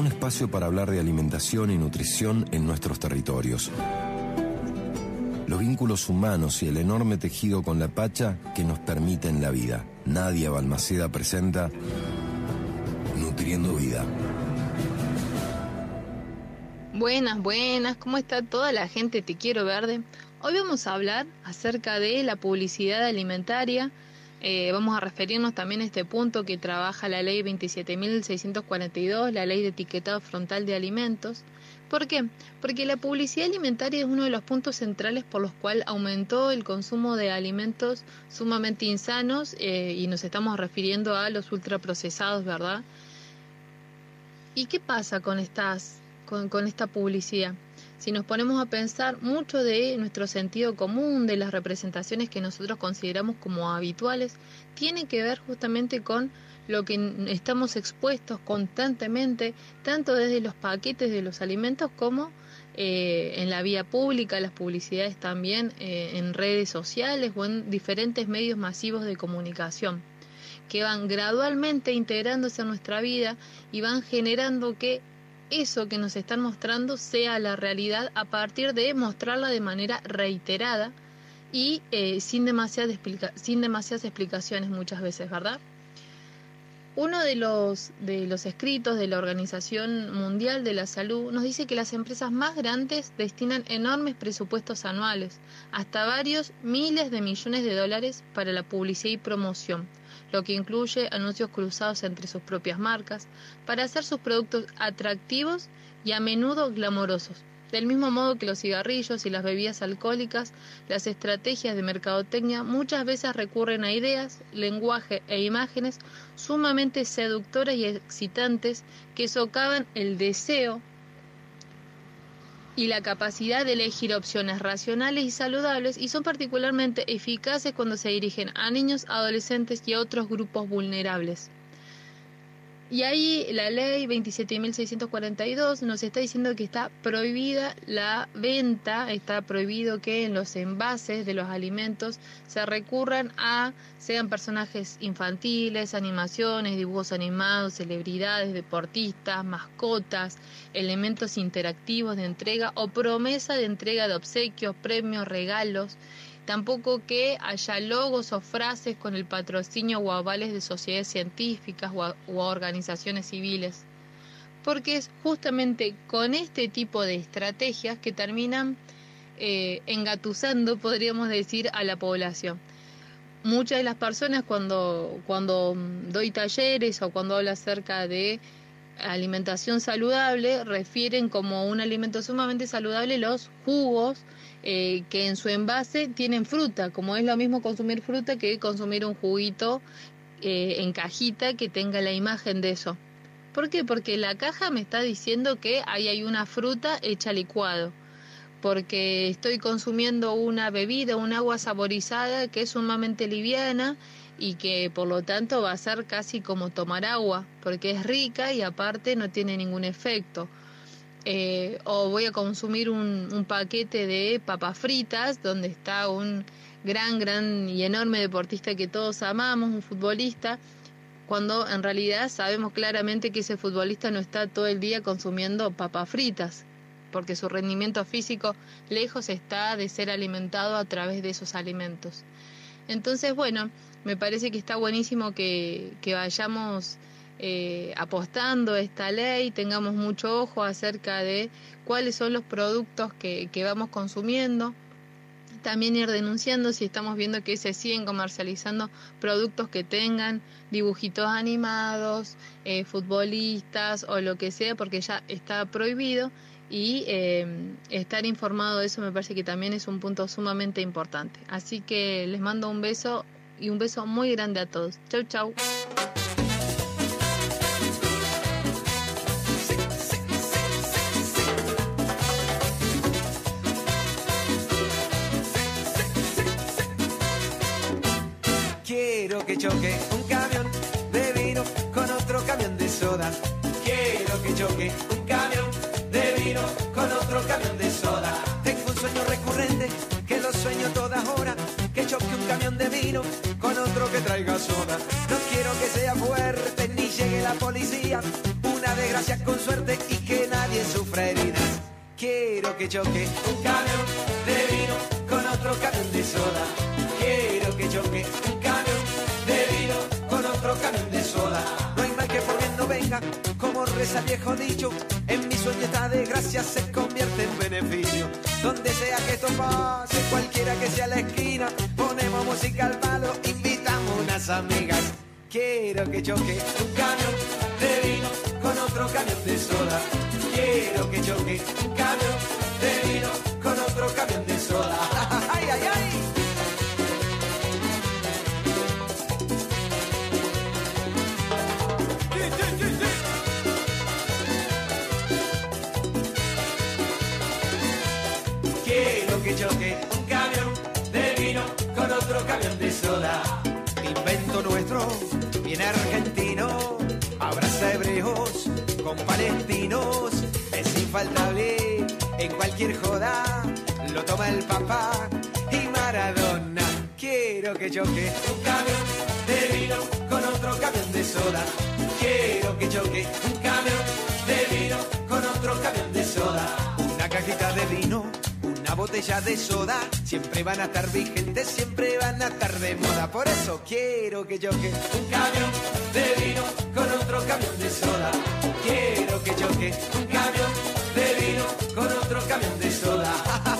un espacio para hablar de alimentación y nutrición en nuestros territorios. Los vínculos humanos y el enorme tejido con la Pacha que nos permiten la vida. Nadia Balmaceda presenta Nutriendo Vida. Buenas, buenas, ¿cómo está toda la gente Te Quiero Verde? Hoy vamos a hablar acerca de la publicidad alimentaria. Eh, vamos a referirnos también a este punto que trabaja la ley 27.642, la ley de etiquetado frontal de alimentos. ¿Por qué? Porque la publicidad alimentaria es uno de los puntos centrales por los cuales aumentó el consumo de alimentos sumamente insanos eh, y nos estamos refiriendo a los ultraprocesados, ¿verdad? ¿Y qué pasa con estas con, esta publicidad. Si nos ponemos a pensar, mucho de nuestro sentido común, de las representaciones que nosotros consideramos como habituales, tiene que ver justamente con lo que estamos expuestos constantemente, tanto desde los paquetes de los alimentos como eh, en la vía pública, las publicidades también eh, en redes sociales o en diferentes medios masivos de comunicación que van gradualmente integrándose a nuestra vida y van generando que eso que nos están mostrando sea la realidad a partir de mostrarla de manera reiterada y eh, sin, demasiadas sin demasiadas explicaciones muchas veces, ¿verdad? Uno de los, de los escritos de la Organización Mundial de la Salud nos dice que las empresas más grandes destinan enormes presupuestos anuales, hasta varios miles de millones de dólares para la publicidad y promoción, lo que incluye anuncios cruzados entre sus propias marcas, para hacer sus productos atractivos y a menudo glamorosos. Del mismo modo que los cigarrillos y las bebidas alcohólicas, las estrategias de mercadotecnia muchas veces recurren a ideas, lenguaje e imágenes sumamente seductoras y excitantes que socavan el deseo y la capacidad de elegir opciones racionales y saludables y son particularmente eficaces cuando se dirigen a niños, adolescentes y a otros grupos vulnerables. Y ahí la ley 27.642 nos está diciendo que está prohibida la venta, está prohibido que en los envases de los alimentos se recurran a, sean personajes infantiles, animaciones, dibujos animados, celebridades, deportistas, mascotas, elementos interactivos de entrega o promesa de entrega de obsequios, premios, regalos Tampoco que haya logos o frases con el patrocinio o avales de sociedades científicas o, organizaciones civiles. Porque es justamente con este tipo de estrategias que terminan eh, engatusando, podríamos decir, a la población. Muchas de las personas cuando, cuando doy talleres o cuando hablo acerca de alimentación saludable refieren como un alimento sumamente saludable los jugos eh, que en su envase tienen fruta, como es lo mismo consumir fruta que consumir un juguito eh, en cajita que tenga la imagen de eso. ¿Por qué? Porque la caja me está diciendo que ahí hay una fruta hecha licuado, porque estoy consumiendo una bebida, un agua saborizada que es sumamente liviana y que por lo tanto va a ser casi como tomar agua, porque es rica y aparte no tiene ningún efecto. Eh, o voy a consumir un, paquete de papas fritas donde está un gran, gran y enorme deportista que todos amamos, un futbolista, cuando en realidad sabemos claramente que ese futbolista no está todo el día consumiendo papas fritas, porque su rendimiento físico lejos está de ser alimentado a través de esos alimentos. Entonces, bueno, me parece que está buenísimo que, que vayamos eh, apostando esta ley, tengamos mucho ojo acerca de cuáles son los productos que, vamos consumiendo. También ir denunciando si estamos viendo que se siguen comercializando productos que tengan dibujitos animados, eh, futbolistas o lo que sea, porque ya está prohibido y eh, estar informado de eso me parece que también es un punto sumamente importante. Así que les mando un beso y un beso muy grande a todos. Chau, chau. que choque un camión de vino con otro camión de soda. Quiero que choque un camión con otro camión de soda. Tengo un sueño recurrente que lo sueño todas horas. Que choque un camión de vino con otro que traiga soda. No quiero que sea fuerte ni llegue la policía. una desgracia con suerte y que nadie sufra heridas. Quiero que choque un camión de vino con otro camión de soda. Quiero que choque un camión de vino con otro camión de soda. No hay mal que por bien no venga, como reza el viejo dicho. En mi sueño esta desgracia se convierte en beneficio. Donde sea que esto pase, cualquiera que sea la esquina, ponemos música al palo, invitamos unas amigas. Quiero que choque un camión de vino con otro camión de soda. Quiero que choque un camión de vino con otro camión de soda. Con otro camión de soda. Invento nuestro, bien argentino, abraza hebreos con palestinos. Es infaltable en cualquier joda, lo toma el papá y Maradona. Quiero que choque un camión de vino con otro camión de soda. Quiero que choque un camión de vino con otro camión de soda. Botella de soda. Siempre van a estar vigentes, siempre van a estar de moda. Por eso quiero que choque un camión de vino con otro camión de soda. Quiero que choque un camión de vino con otro camión de soda.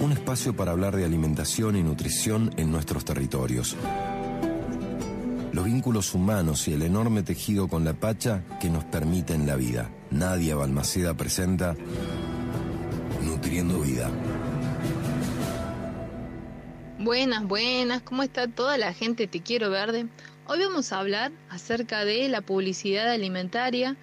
Un espacio para hablar de alimentación y nutrición en nuestros territorios. Los vínculos humanos y el enorme tejido con la Pacha que nos permiten la vida. Nadia Balmaceda presenta Nutriendo Vida. Buenas, buenas, ¿cómo está toda la gente? Te quiero verde. Hoy vamos a hablar acerca de la publicidad alimentaria.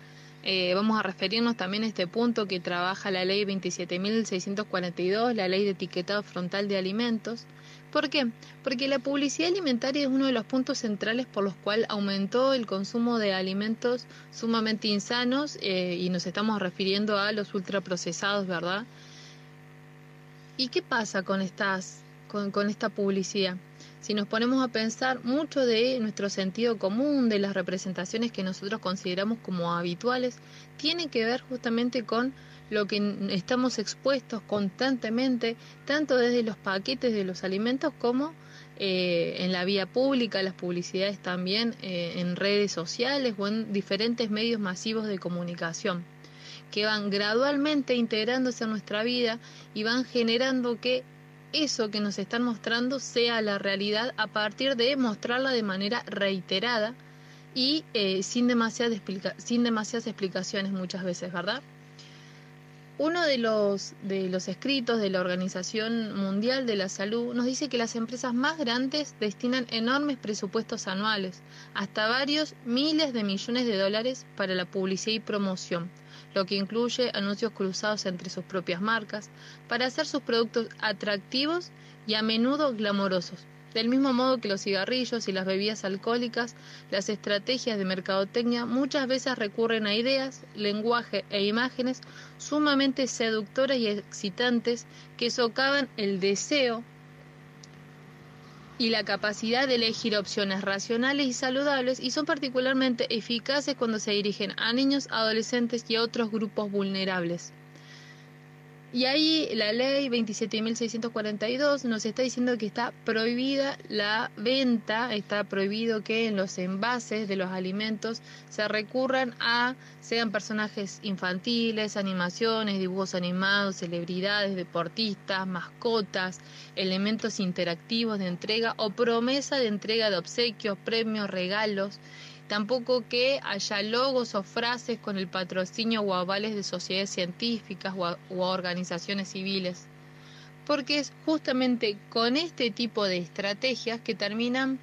Eh, vamos a referirnos también a este punto que trabaja la ley 27.642, la ley de etiquetado frontal de alimentos. ¿Por qué? Porque la publicidad alimentaria es uno de los puntos centrales por los cuales aumentó el consumo de alimentos sumamente insanos eh, y nos estamos refiriendo a los ultraprocesados, ¿verdad? ¿Y qué pasa con estas con, con, esta publicidad. Si nos ponemos a pensar, mucho de nuestro sentido común, de las representaciones que nosotros consideramos como habituales, tiene que ver justamente con lo que estamos expuestos constantemente, tanto desde los paquetes de los alimentos como eh, en la vía pública, las publicidades también eh, en redes sociales o en diferentes medios masivos de comunicación que van gradualmente integrándose a nuestra vida y van generando que eso que nos están mostrando sea la realidad a partir de mostrarla de manera reiterada y eh, sin, demasiadas sin demasiadas explicaciones muchas veces, ¿verdad? Uno de los, de los escritos de la Organización Mundial de la Salud nos dice que las empresas más grandes destinan enormes presupuestos anuales, hasta varios miles de millones de dólares para la publicidad y promoción, lo que incluye anuncios cruzados entre sus propias marcas, para hacer sus productos atractivos y a menudo glamorosos. Del mismo modo que los cigarrillos y las bebidas alcohólicas, las estrategias de mercadotecnia muchas veces recurren a ideas, lenguaje e imágenes sumamente seductoras y excitantes que socavan el deseo y la capacidad de elegir opciones racionales y saludables y son particularmente eficaces cuando se dirigen a niños, adolescentes y a otros grupos vulnerables. Y ahí la ley 27.642 nos está diciendo que está prohibida la venta, está prohibido que en los envases de los alimentos se recurran a, sean personajes infantiles, animaciones, dibujos animados, celebridades, deportistas, mascotas, elementos interactivos de entrega o promesa de entrega de obsequios, premios, regalos tampoco que haya logos o frases con el patrocinio o avales de sociedades científicas o, a, organizaciones civiles, porque es justamente con este tipo de estrategias que terminan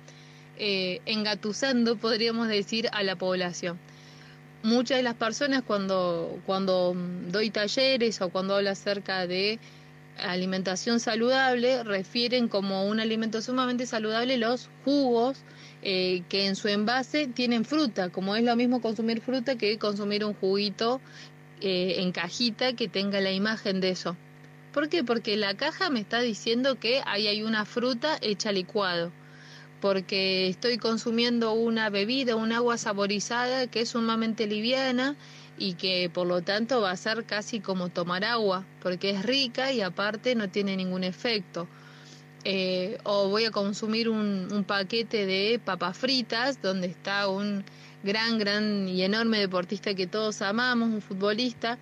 eh, engatusando, podríamos decir, a la población. Muchas de las personas cuando, cuando doy talleres o cuando hablo acerca de alimentación saludable refieren como un alimento sumamente saludable los jugos eh, que en su envase tienen fruta, como es lo mismo consumir fruta que consumir un juguito eh, en cajita que tenga la imagen de eso. ¿Por qué? Porque la caja me está diciendo que ahí hay una fruta hecha licuado, porque estoy consumiendo una bebida, un agua saborizada que es sumamente liviana y que por lo tanto va a ser casi como tomar agua, porque es rica y aparte no tiene ningún efecto. Eh, o voy a consumir un, un paquete de papas fritas donde está un gran, gran y enorme deportista que todos amamos, un futbolista,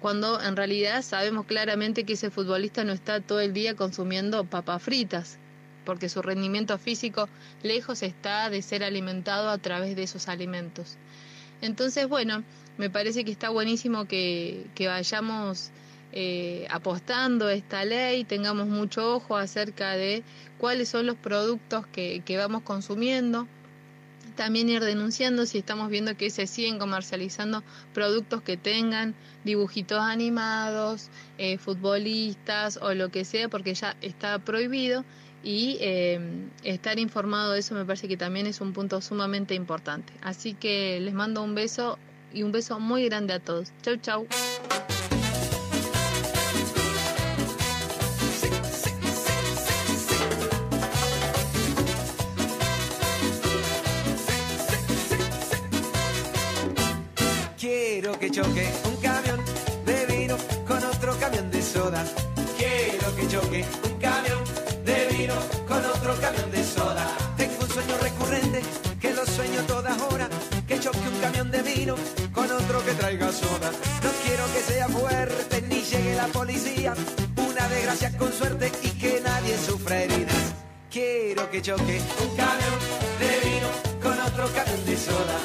cuando en realidad sabemos claramente que ese futbolista no está todo el día consumiendo papas fritas, porque su rendimiento físico lejos está de ser alimentado a través de esos alimentos. Entonces, bueno, me parece que está buenísimo que, que vayamos eh, apostando esta ley, tengamos mucho ojo acerca de cuáles son los productos que, que vamos consumiendo, también ir denunciando si estamos viendo que se siguen comercializando productos que tengan dibujitos animados, eh, futbolistas o lo que sea, porque ya está prohibido y eh, estar informado de eso me parece que también es un punto sumamente importante. Así que les mando un beso y un beso muy grande a todos. Chau, chau. Quiero que choque un Con suerte y que nadie sufra heridas. Quiero que choque un camión de vino con otro camión de soda.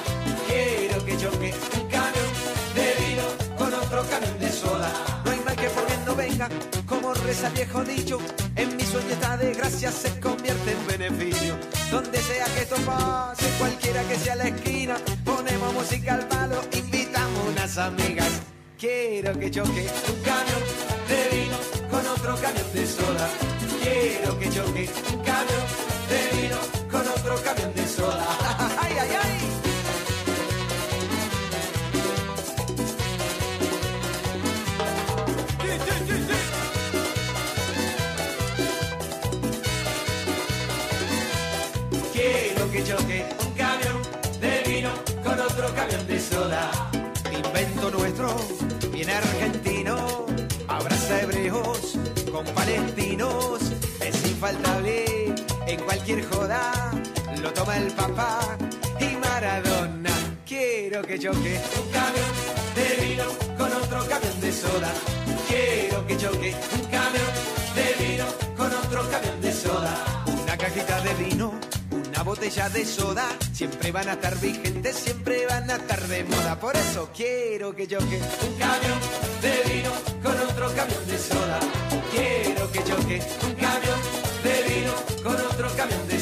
Quiero que choque un camión de vino con otro camión de soda. No hay mal que por bien no venga, como reza viejo dicho. En mi sueño esta desgracia se convierte en beneficio. Donde sea que esto pase, cualquiera que sea la esquina, ponemos música al palo, invitamos unas amigas. Quiero que choque un camión otro camión de soda. Quiero que choque un camión de vino con otro camión de soda. ¡Ay, ay, ay! Quiero que choque un camión de vino con otro camión de soda. Invento nuestro, bien argentino, con palestinos. Es infaltable en cualquier joda, lo toma el papá y Maradona. Quiero que choque un camión de vino con otro camión de soda. Quiero que choque un camión de vino con otro camión de soda. Una cajita de vino, una botella de soda. Siempre van a estar vigentes, siempre van a estar de moda. Por eso quiero que choque un camión de vino con otro camión de soda. Quiero que choque un camión de vino con otro camión de